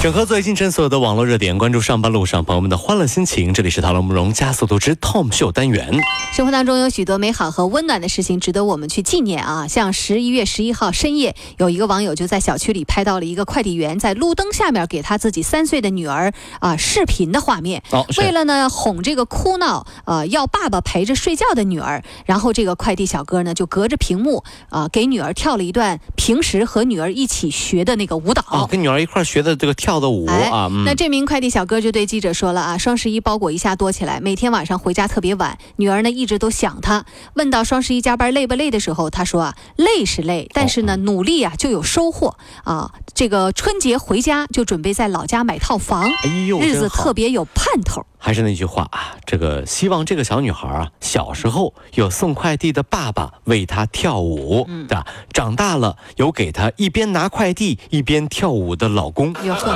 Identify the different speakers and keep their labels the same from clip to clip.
Speaker 1: 整合最新城所有的网络热点，关注上班路上朋友们的欢乐心情。这里是《唐龙慕容加速度之 Tom 秀》单元。
Speaker 2: 生活当中有许多美好和温暖的事情值得我们去纪念啊！像十一月十一号深夜，有一个网友就在小区里拍到了一个快递员在路灯下面给他自己三岁的女儿啊视频的画面。
Speaker 1: 哦，
Speaker 2: 为了呢哄这个哭闹呃要爸爸陪着睡觉的女儿，然后这个快递小哥呢就隔着屏幕啊、给女儿跳了一段平时和女儿一起学的那个舞蹈。
Speaker 1: 哦，跟女儿一块儿学的这个跳的舞
Speaker 2: 哎
Speaker 1: 啊，嗯
Speaker 2: 那这名快递小哥就对记者说了啊，双十一包裹一下多起来，每天晚上回家特别晚，女儿呢一直都想他。问到双十一加班累不累的时候，他说啊，累是累，但是呢，努力啊就有收获啊。这个春节回家就准备在老家买套房，
Speaker 1: 哎呦，
Speaker 2: 日子特别有盼头。
Speaker 1: 还是那句话啊，这个希望这个小女孩啊，小时候有送快递的爸爸为她跳舞，
Speaker 2: 嗯
Speaker 1: 对吧？长大了有给她一边拿快递一边跳舞的老公。
Speaker 2: 哟呵，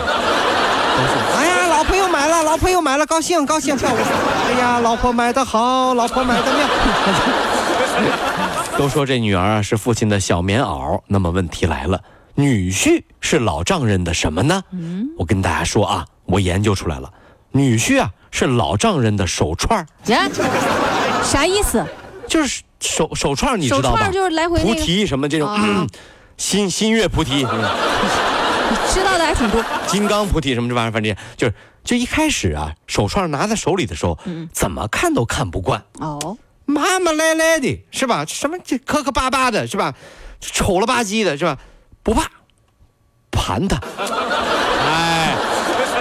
Speaker 3: 哎呀，老婆又买了，老婆又买了，高兴高兴跳舞。哎呀，老婆买的好，老婆买的妙。
Speaker 1: 都说这女儿啊是父亲的小棉袄，那么问题来了，女婿是老丈人的什么呢？
Speaker 2: 嗯，
Speaker 1: 我跟大家说啊，我研究出来了，女婿啊是老丈人的手串
Speaker 2: 啥意思？
Speaker 1: 就是手手串儿，你知道吧
Speaker 2: 手串？就是来回那
Speaker 1: 菩，提什么这种、
Speaker 2: 啊
Speaker 1: 新新月菩提、嗯
Speaker 2: 知道的还挺多。
Speaker 1: 金刚菩提什么这玩意儿，反正就是就一开始啊，手串拿在手里的时候，
Speaker 2: 嗯
Speaker 1: 怎么看都看不惯，
Speaker 2: 哦，
Speaker 3: 麻麻赖赖的是吧？什么这磕磕巴巴的是吧？丑了吧唧的是吧？
Speaker 1: 不怕，盘他，哎，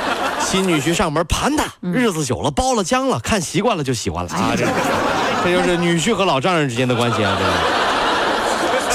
Speaker 1: 新女婿上门盘他，
Speaker 2: 嗯。
Speaker 1: 日子久了包了浆了，看习惯了就喜欢了。啊，这这就是女婿和老丈人之间的关系啊，这个。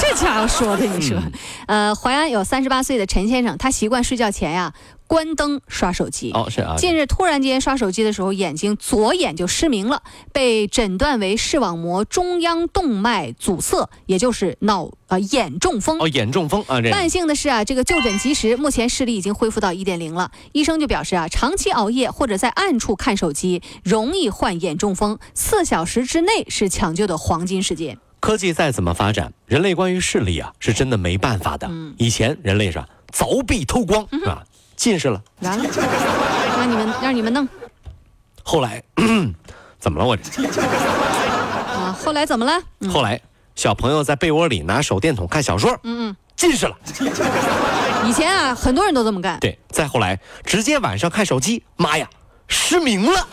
Speaker 2: 这家伙说的，你说，呃，淮安有三十八岁的陈先生，他习惯睡觉前呀关灯刷手机。
Speaker 1: 哦，是啊，
Speaker 2: 近日突然间刷手机的时候，眼睛左眼就失明了，被诊断为视网膜中央动脉阻塞，也就是脑呃眼中风。
Speaker 1: 哦，眼中风啊，这
Speaker 2: 万幸的是啊，这个就诊及时，目前视力已经恢复到一点零了。医生就表示啊，长期熬夜或者在暗处看手机，容易患眼中风，四小时之内是抢救的黄金时间。
Speaker 1: 科技再怎么发展，人类关于视力啊，是真的没办法的。
Speaker 2: 嗯
Speaker 1: 以前人类是凿壁偷光啊，近视了。
Speaker 2: 完了，让你们让你们弄
Speaker 1: 后来 怎么了我这？
Speaker 2: 啊！后来怎么了？嗯
Speaker 1: 后来小朋友在被窝里拿手电筒看小说，
Speaker 2: 嗯嗯。
Speaker 1: 近视了。
Speaker 2: 以前啊，很多人都这么干。
Speaker 1: 对，再后来直接晚上看手机，妈呀，失明了。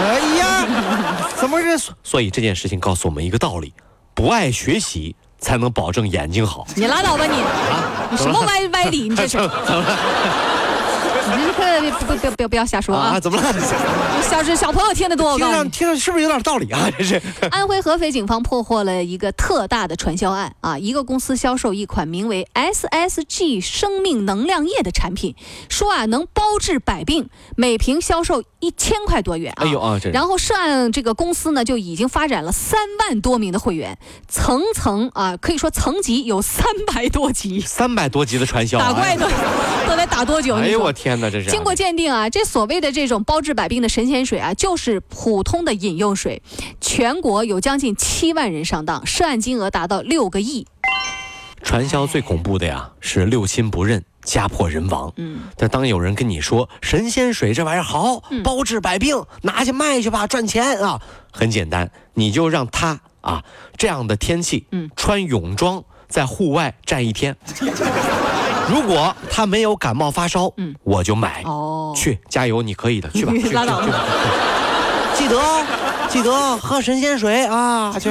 Speaker 3: 哎呀，怎么这
Speaker 1: 所以这件事情告诉我们一个道理：不爱学习才能保证眼睛好。
Speaker 2: 你拉倒吧你！你什么歪歪理？你这是？你这可不不不不不要瞎说啊
Speaker 1: 啊？！怎么了？
Speaker 2: 小是小朋友听得多，我
Speaker 3: 听
Speaker 2: 告诉你。
Speaker 3: 上听上是不是有点道理啊？这是
Speaker 2: 安徽合肥警方破获了一个特大的传销案啊！一个公司销售一款名为 SSG 生命能量液的产品，说啊能包治百病，每瓶销售一千块多元啊！
Speaker 1: 哎呦啊，这
Speaker 2: 然后涉案这个公司呢，就已经发展了三万多名的会员，层层啊，可以说层级有三百多级，
Speaker 1: 三百多级的传销，
Speaker 2: 打怪都都得打多久？
Speaker 1: 哎呦我天哪，这是
Speaker 2: 经过鉴定啊，这所谓的这种包治百病的神仙水啊，就是普通的饮用水。全国有将近七万人上当，涉案金额达到六个亿。
Speaker 1: 传销最恐怖的呀，是六亲不认，家破人亡。
Speaker 2: 嗯，
Speaker 1: 但当有人跟你说神仙水这玩意儿好，包治百病，拿去卖去吧，赚钱啊！很简单，你就让他啊这样的天气，
Speaker 2: 嗯，
Speaker 1: 穿泳装在户外站一天。如果他没有感冒发烧，
Speaker 2: 嗯，
Speaker 1: 我就买。
Speaker 2: 哦，
Speaker 1: 去，加油，你可以的，去吧，去去去
Speaker 3: 记得记得喝神仙水啊！去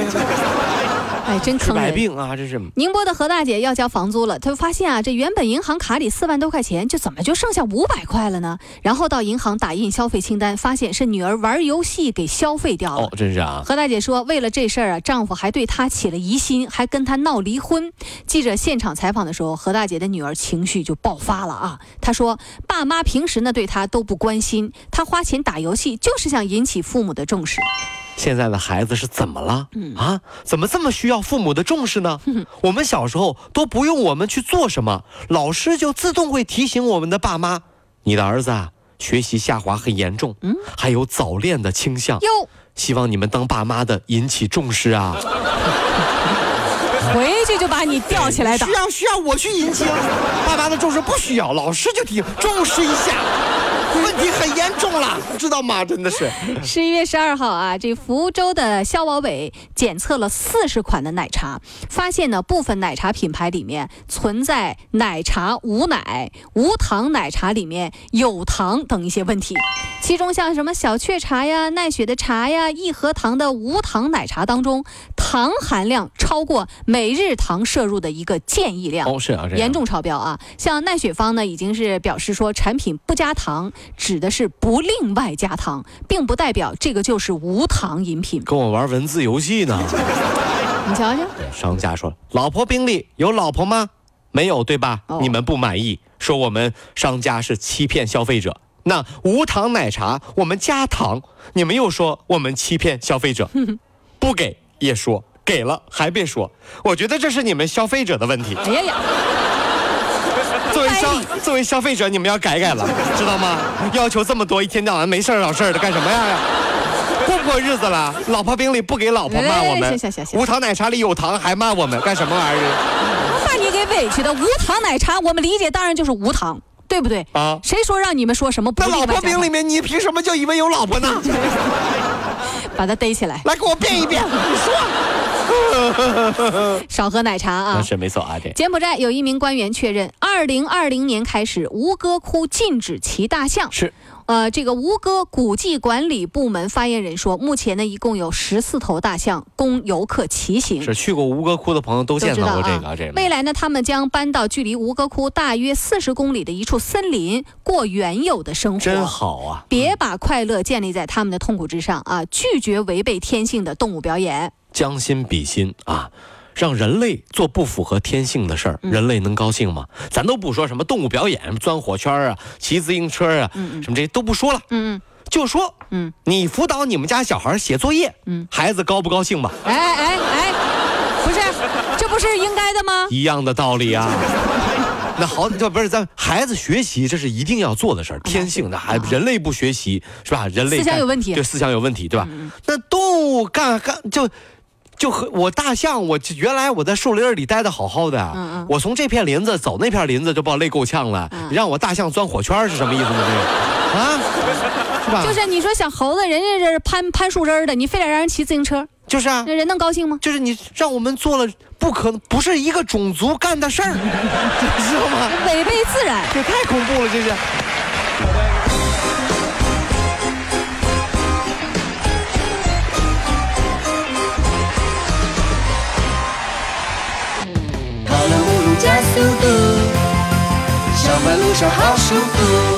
Speaker 2: 哎，真坑人。
Speaker 1: 病啊，这是。
Speaker 2: 宁波的何大姐要交房租了，她就发现啊，这原本银行卡里四万多块钱，就怎么就剩下五百块了呢？然后到银行打印消费清单，发现是女儿玩游戏给消费掉了。
Speaker 1: 哦，真是啊，
Speaker 2: 何大姐说，为了这事儿啊，丈夫还对她起了疑心，还跟她闹离婚。记者现场采访的时候，何大姐的女儿情绪就爆发了啊！她说，爸妈平时呢对她都不关心，她花钱打游戏就是想引起父母的重视。
Speaker 1: 现在的孩子是怎么了？啊，怎么这么需要父母的重视呢？我们小时候都不用我们去做什么，老师就自动会提醒我们的爸妈：你的儿子啊，学习下滑很严重，还有早恋的倾向。
Speaker 2: 哟，
Speaker 1: 希望你们当爸妈的引起重视啊！
Speaker 2: 回去就把你吊起来打
Speaker 3: 需。要需要我去引起爸妈的重视，不需要，老师就提重视一下，问题很严重了，知道吗？真的是。
Speaker 2: 十一月十二号啊，这福州的消保委检测了四十款的奶茶，发现呢部分奶茶品牌里面存在奶茶无奶、无糖奶茶里面有糖等一些问题。其中像什么小雀茶呀、奈雪的茶呀、益禾堂的无糖奶茶当中，糖含量超过每日糖摄入的一个建议量。
Speaker 1: 哦，是啊，
Speaker 2: 严重超标啊！像奈雪方呢，已经是表示说，产品不加糖指的是不另外加糖，并不代表这个就是无糖饮品。
Speaker 1: 跟我玩文字游戏呢。
Speaker 2: 你瞧瞧，
Speaker 1: 商家说：“老婆宾利有老婆吗？没有，对吧？
Speaker 2: 哦
Speaker 1: 你们不满意，说我们商家是欺骗消费者。那无糖奶茶我们加糖，你们又说我们欺骗消费者，不给也说，给了还别说。我觉得这是你们消费者的问题。
Speaker 2: 哎呀呀，
Speaker 1: 作为消作为消费者，你们要改改了，知道吗？要求这么多，一天到晚没事儿找事儿的干什么呀？过不过日子了，老婆饼里不给老婆骂我
Speaker 2: 哎
Speaker 1: 们，
Speaker 2: 行行行行
Speaker 1: 无糖奶茶里有糖还骂我们，干什么玩意儿？
Speaker 2: 把你给委屈的。无糖奶茶，我们理解当然就是无糖，对不对？
Speaker 1: 啊
Speaker 2: 谁说让你们说什么不
Speaker 1: 那老婆饼里面，你凭什么就以为有老婆呢？
Speaker 2: 把他逮起来，
Speaker 3: 来给我变一变，你说。
Speaker 2: 少喝奶茶啊！
Speaker 1: 是没错啊，这
Speaker 2: 柬埔寨有一名官员确认，二零二零年开始，吴哥窟禁止骑大象。
Speaker 1: 是
Speaker 2: 呃，这个吴哥古迹管理部门发言人说，目前呢一共有十四头大象供游客骑行。
Speaker 1: 是去过吴哥窟的朋友都见到过这个，
Speaker 2: 啊
Speaker 1: 这个
Speaker 2: 未来呢，他们将搬到距离吴哥窟大约四十公里的一处森林，过原有的生活。
Speaker 1: 真好啊！
Speaker 2: 别把快乐建立在他们的痛苦之上啊！拒绝违背天性的动物表演。
Speaker 1: 将心比心啊，让人类做不符合天性的事儿，人类能高兴吗？咱都不说什么动物表演，钻火圈啊，骑自行车啊，什么这些都不说了，
Speaker 2: 嗯
Speaker 1: 就说
Speaker 2: 嗯
Speaker 1: 你辅导你们家小孩写作业，
Speaker 2: 嗯
Speaker 1: 孩子高不高兴吧？
Speaker 2: 哎哎哎，不是，这不是应该的吗？
Speaker 1: 一样的道理啊。那好，这不是咱孩子学习，这是一定要做的事儿，天性的。还人类不学习是吧？人类
Speaker 2: 思想有问题嗯
Speaker 1: 对，思想有问题，对吧？那动物干干就。就和我大象，我原来我在树林里待的好好的，
Speaker 2: 嗯嗯
Speaker 1: 我从这片林子走那片林子就把我累够呛了。让我大象钻火圈是什么意思呢？这个啊，是吧？
Speaker 2: 就是你说小猴子，人家这是攀攀树枝的，你非得让人骑自行车，
Speaker 1: 就是啊，
Speaker 2: 那人能高兴吗？
Speaker 1: 就是你让我们做了不可能不是一个种族干的事儿，你知道吗？
Speaker 2: 违背自然。
Speaker 1: 这太恐怖了，这是。
Speaker 4: 路上好舒服。